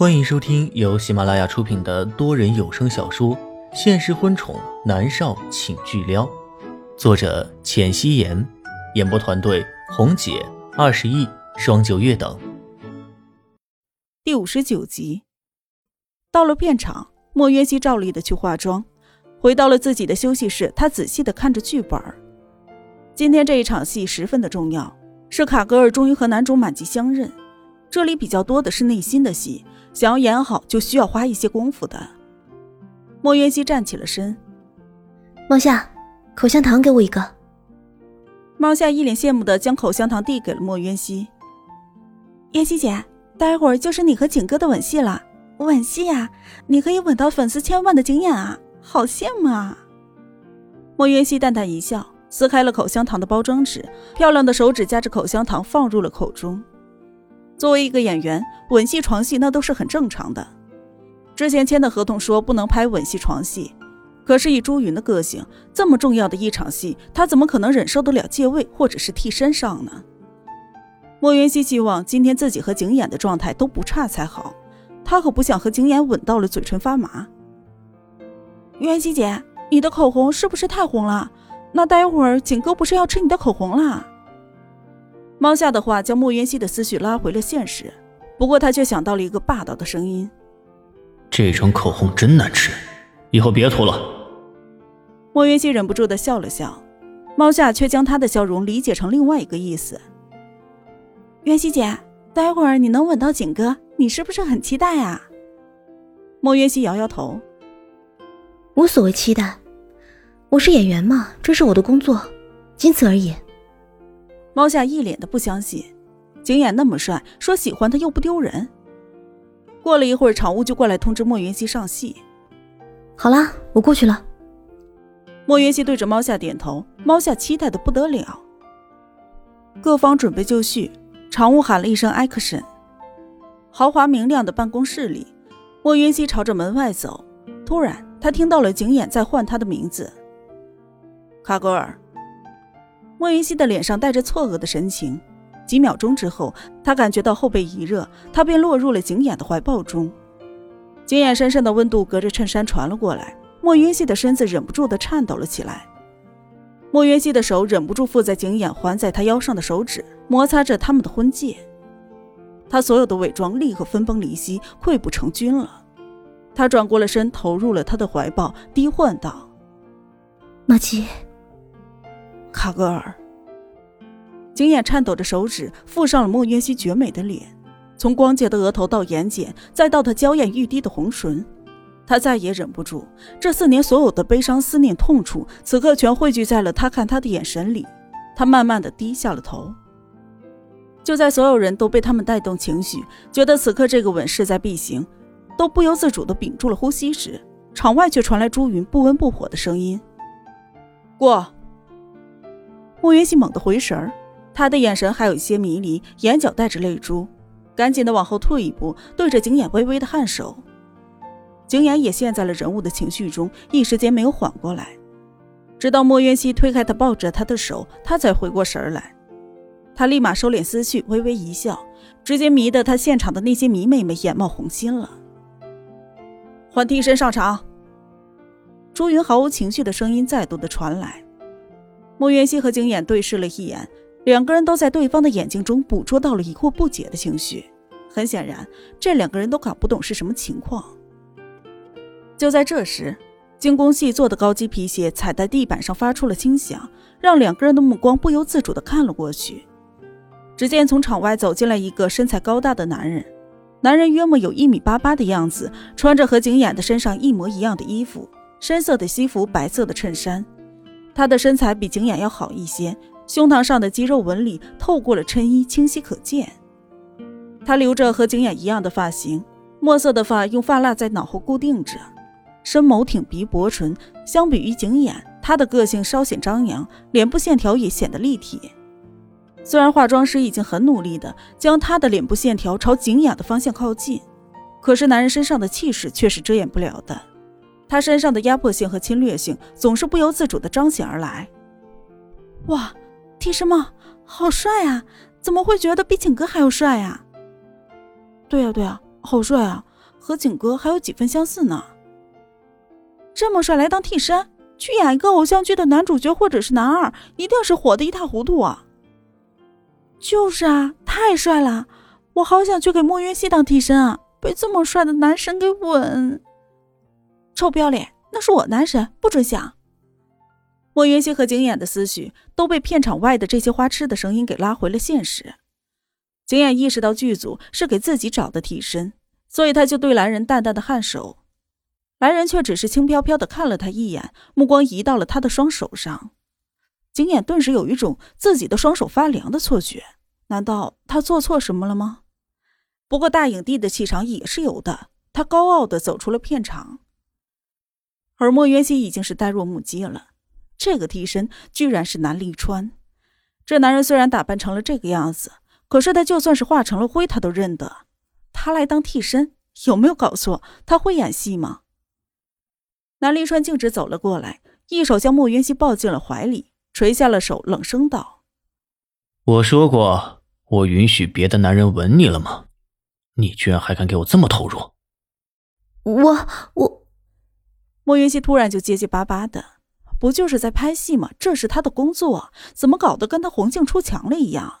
欢迎收听由喜马拉雅出品的多人有声小说《现实婚宠男少请巨撩》，作者：浅汐颜，演播团队：红姐、二十亿、双九月等。第五十九集，到了片场，莫渊熙照例的去化妆，回到了自己的休息室，他仔细的看着剧本。今天这一场戏十分的重要，是卡格尔终于和男主满级相认。这里比较多的是内心的戏，想要演好就需要花一些功夫的。莫渊熙站起了身，猫夏，口香糖给我一个。猫夏一脸羡慕的将口香糖递给了莫渊熙。渊熙姐，待会儿就是你和景哥的吻戏了，吻戏呀，你可以吻到粉丝千万的经验啊，好羡慕啊！莫渊熙淡淡一笑，撕开了口香糖的包装纸，漂亮的手指夹着口香糖放入了口中。作为一个演员，吻戏、床戏那都是很正常的。之前签的合同说不能拍吻戏、床戏，可是以朱云的个性，这么重要的一场戏，他怎么可能忍受得了借位或者是替身上呢？莫元熙希望今天自己和景琰的状态都不差才好，他可不想和景琰吻到了嘴唇发麻。元熙姐，你的口红是不是太红了？那待会儿景哥不是要吃你的口红啦？猫夏的话将莫渊熙的思绪拉回了现实，不过他却想到了一个霸道的声音：“这种口红真难吃，以后别涂了。”莫渊熙忍不住的笑了笑，猫夏却将他的笑容理解成另外一个意思：“渊熙姐，待会儿你能吻到景哥，你是不是很期待啊？”莫渊熙摇摇头：“无所谓期待，我是演员嘛，这是我的工作，仅此而已。”猫夏一脸的不相信，景琰那么帅，说喜欢他又不丢人。过了一会儿，场务就过来通知莫云熙上戏。好啦，我过去了。莫云熙对着猫夏点头，猫夏期待的不得了。各方准备就绪，场务喊了一声 “action”。豪华明亮的办公室里，莫云熙朝着门外走，突然他听到了景琰在唤他的名字：“卡格尔。”莫云熙的脸上带着错愕的神情，几秒钟之后，他感觉到后背一热，他便落入了景琰的怀抱中。景琰身上的温度隔着衬衫传了过来，莫云熙的身子忍不住的颤抖了起来。莫云熙的手忍不住附在景琰环在他腰上的手指，摩擦着他们的婚戒。他所有的伪装立刻分崩离析，溃不成军了。他转过了身，投入了他的怀抱，低唤道：“马吉。”卡格尔，景琰颤抖着手指附上了莫渊熙绝美的脸，从光洁的额头到眼睑，再到她娇艳欲滴的红唇，他再也忍不住，这四年所有的悲伤、思念、痛楚，此刻全汇聚在了他看他的眼神里。他慢慢的低下了头。就在所有人都被他们带动情绪，觉得此刻这个吻势在必行，都不由自主的屏住了呼吸时，场外却传来朱云不温不火的声音：“过。”莫云熙猛地回神儿，他的眼神还有一些迷离，眼角带着泪珠，赶紧的往后退一步，对着景琰微微的颔首。景琰也陷在了人物的情绪中，一时间没有缓过来，直到莫云熙推开他，抱着他的手，他才回过神来。他立马收敛思绪，微微一笑，直接迷得他现场的那些迷妹妹眼冒红心了。换替身上场。朱云毫无情绪的声音再度的传来。莫元熙和景琰对视了一眼，两个人都在对方的眼睛中捕捉到了疑惑不解的情绪。很显然，这两个人都搞不懂是什么情况。就在这时，精工细作的高级皮鞋踩在地板上发出了轻响，让两个人的目光不由自主地看了过去。只见从场外走进来一个身材高大的男人，男人约莫有一米八八的样子，穿着和景琰的身上一模一样的衣服，深色的西服，白色的衬衫。他的身材比景琰要好一些，胸膛上的肌肉纹理透过了衬衣清晰可见。他留着和景琰一样的发型，墨色的发用发蜡在脑后固定着，深眸挺鼻薄唇。相比于景琰，他的个性稍显张扬，脸部线条也显得立体。虽然化妆师已经很努力的将他的脸部线条朝景琰的方向靠近，可是男人身上的气势却是遮掩不了的。他身上的压迫性和侵略性总是不由自主的彰显而来。哇，替身帽好帅啊！怎么会觉得比景哥还要帅啊？对啊对啊，好帅啊！和景哥还有几分相似呢。这么帅来当替身，去演一个偶像剧的男主角或者是男二，一定是火的一塌糊涂啊！就是啊，太帅了，我好想去给莫云熙当替身啊！被这么帅的男神给吻，臭不要脸，那是我男神，不准想。莫云溪和景琰的思绪都被片场外的这些花痴的声音给拉回了现实。景琰意识到剧组是给自己找的替身，所以他就对来人淡淡的颔首。来人却只是轻飘飘的看了他一眼，目光移到了他的双手上。景琰顿时有一种自己的双手发凉的错觉，难道他做错什么了吗？不过大影帝的气场也是有的，他高傲的走出了片场。而莫元熙已经是呆若木鸡了。这个替身居然是南立川，这男人虽然打扮成了这个样子，可是他就算是化成了灰，他都认得。他来当替身，有没有搞错？他会演戏吗？南立川径直走了过来，一手将莫云熙抱进了怀里，垂下了手，冷声道：“我说过，我允许别的男人吻你了吗？你居然还敢给我这么投入！”我我，莫云熙突然就结结巴巴的。不就是在拍戏吗？这是他的工作，怎么搞得跟他红杏出墙了一样？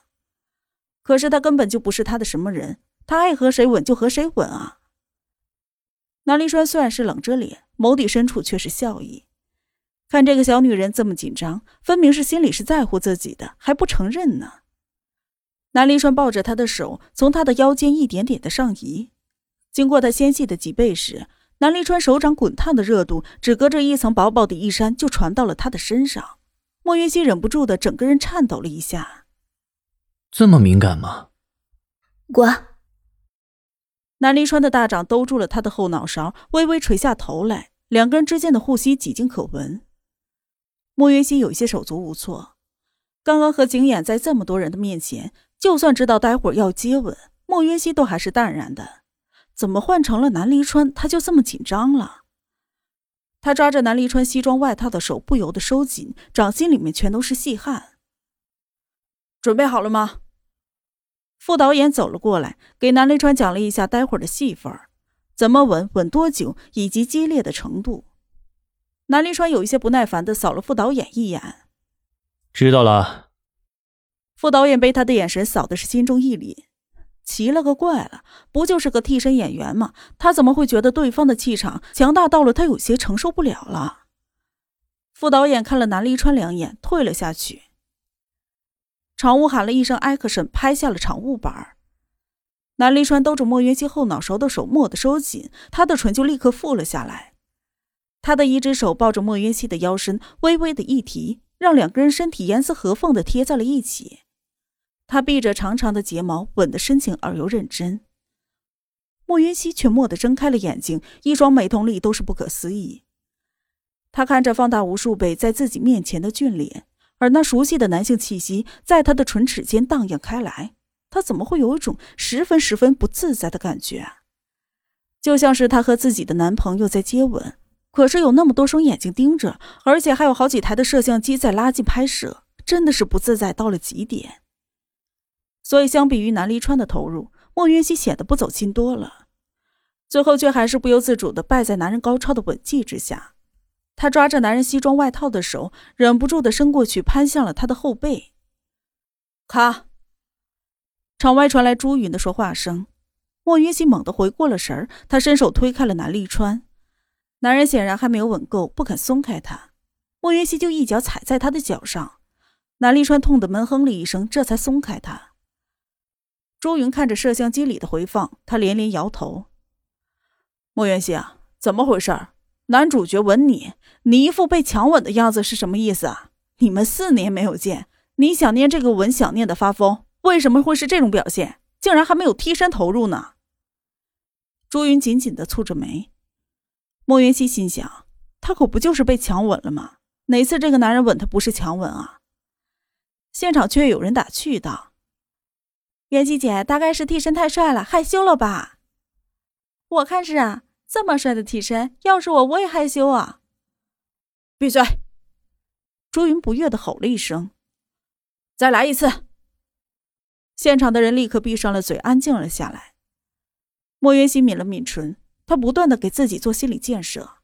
可是他根本就不是他的什么人，他爱和谁吻就和谁吻啊！南离川虽然是冷着脸，眸底深处却是笑意。看这个小女人这么紧张，分明是心里是在乎自己的，还不承认呢。南离川抱着她的手，从她的腰间一点点的上移，经过她纤细的脊背时。南离川手掌滚烫的热度，只隔着一层薄薄的衣衫就传到了他的身上。莫云熙忍不住的整个人颤抖了一下。这么敏感吗？滚！南离川的大掌兜住了他的后脑勺，微微垂下头来，两个人之间的呼吸几近可闻。莫云熙有些手足无措。刚刚和景琰在这么多人的面前，就算知道待会儿要接吻，莫云熙都还是淡然的。怎么换成了南离川？他就这么紧张了。他抓着南离川西装外套的手不由得收紧，掌心里面全都是细汗。准备好了吗？副导演走了过来，给南离川讲了一下待会儿的戏份怎么吻，吻多久，以及激烈的程度。南离川有一些不耐烦的扫了副导演一眼，知道了。副导演被他的眼神扫的是心中一凛。奇了个怪了，不就是个替身演员吗？他怎么会觉得对方的气场强大到了他有些承受不了了？副导演看了南离川两眼，退了下去。场务喊了一声 “action”，拍下了场务板。南离川兜着莫云熙后脑勺的手蓦地收紧，他的唇就立刻覆了下来。他的一只手抱着莫云熙的腰身，微微的一提，让两个人身体严丝合缝的贴在了一起。他闭着长长的睫毛，吻得深情而又认真。莫云熙却蓦地睁开了眼睛，一双美瞳里都是不可思议。他看着放大无数倍在自己面前的俊脸，而那熟悉的男性气息在他的唇齿间荡漾开来，他怎么会有一种十分十分不自在的感觉？就像是他和自己的男朋友在接吻，可是有那么多双眼睛盯着，而且还有好几台的摄像机在拉近拍摄，真的是不自在到了极点。所以，相比于南离川的投入，莫云熙显得不走心多了。最后，却还是不由自主的败在男人高超的吻技之下。他抓着男人西装外套的手，忍不住的伸过去，攀向了他的后背。咔！场外传来朱云的说话声。莫云熙猛地回过了神儿，他伸手推开了南离川。男人显然还没有吻够，不肯松开他。莫云熙就一脚踩在他的脚上。南离川痛得闷哼了一声，这才松开他。朱云看着摄像机里的回放，他连连摇头。莫元熙啊，怎么回事？男主角吻你，你一副被强吻的样子是什么意思啊？你们四年没有见，你想念这个吻，想念的发疯，为什么会是这种表现？竟然还没有替身投入呢？朱云紧紧的蹙着眉。莫元熙心想，他可不就是被强吻了吗？哪次这个男人吻他不是强吻啊？现场却有人打趣道。元熙姐大概是替身太帅了，害羞了吧？我看是啊，这么帅的替身，要是我我也害羞啊！闭嘴！朱云不悦的吼了一声：“再来一次！”现场的人立刻闭上了嘴，安静了下来。莫云熙抿了抿唇，他不断的给自己做心理建设。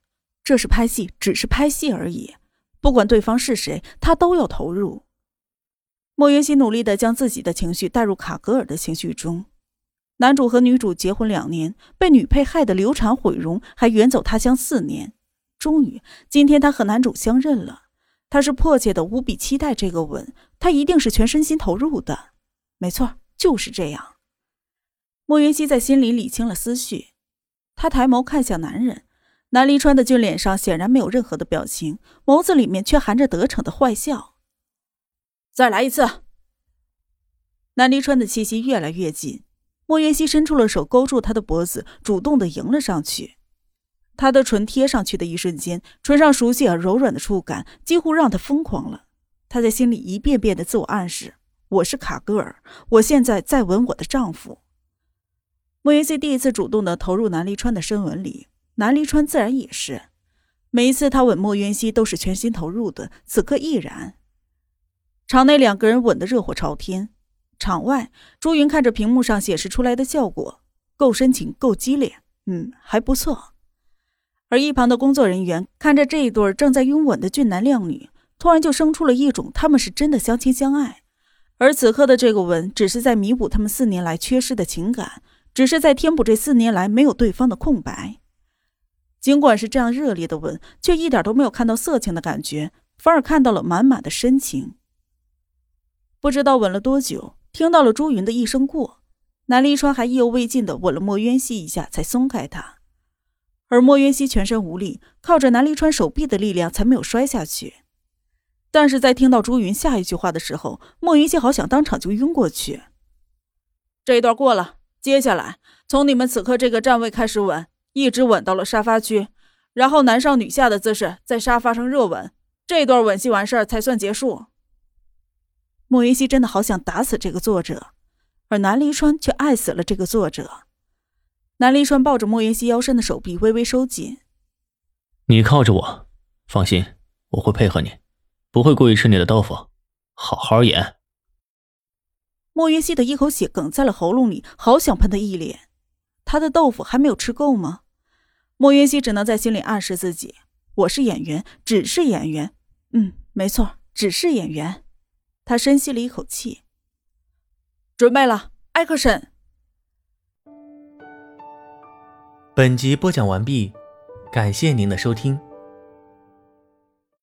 这是拍戏，只是拍戏而已。不管对方是谁，他都要投入。莫云熙努力的将自己的情绪带入卡格尔的情绪中。男主和女主结婚两年，被女配害得流产毁容，还远走他乡四年。终于，今天他和男主相认了。他是迫切的，无比期待这个吻。他一定是全身心投入的。没错，就是这样。莫云熙在心里理清了思绪，他抬眸看向男人。南离川的俊脸上显然没有任何的表情，眸子里面却含着得逞的坏笑。再来一次。南离川的气息越来越近，莫云熙伸出了手勾住他的脖子，主动的迎了上去。他的唇贴上去的一瞬间，唇上熟悉而柔软的触感几乎让他疯狂了。他在心里一遍遍的自我暗示：“我是卡戈尔，我现在在吻我的丈夫。”莫云熙第一次主动的投入南离川的深吻里。南离川自然也是，每一次他吻莫云熙都是全心投入的，此刻亦然。场内两个人吻得热火朝天，场外朱云看着屏幕上显示出来的效果，够深情，够激烈，嗯，还不错。而一旁的工作人员看着这一对正在拥吻的俊男靓女，突然就生出了一种他们是真的相亲相爱，而此刻的这个吻只是在弥补他们四年来缺失的情感，只是在填补这四年来没有对方的空白。尽管是这样热烈的吻，却一点都没有看到色情的感觉，反而看到了满满的深情。不知道吻了多久，听到了朱云的一声“过”，南离川还意犹未尽的吻了莫渊熙一下，才松开他。而莫渊熙全身无力，靠着南离川手臂的力量才没有摔下去。但是在听到朱云下一句话的时候，莫云熙好想当场就晕过去。这一段过了，接下来从你们此刻这个站位开始吻。一直吻到了沙发区，然后男上女下的姿势在沙发上热吻，这段吻戏完事儿才算结束。莫云熙真的好想打死这个作者，而南离川却爱死了这个作者。南离川抱着莫云熙腰身的手臂微微收紧，你靠着我，放心，我会配合你，不会故意吃你的豆腐，好好演。莫云熙的一口血哽在了喉咙里，好想喷他一脸。他的豆腐还没有吃够吗？莫云熙只能在心里暗示自己：“我是演员，只是演员。”嗯，没错，只是演员。他深吸了一口气，准备了艾克森本集播讲完毕，感谢您的收听。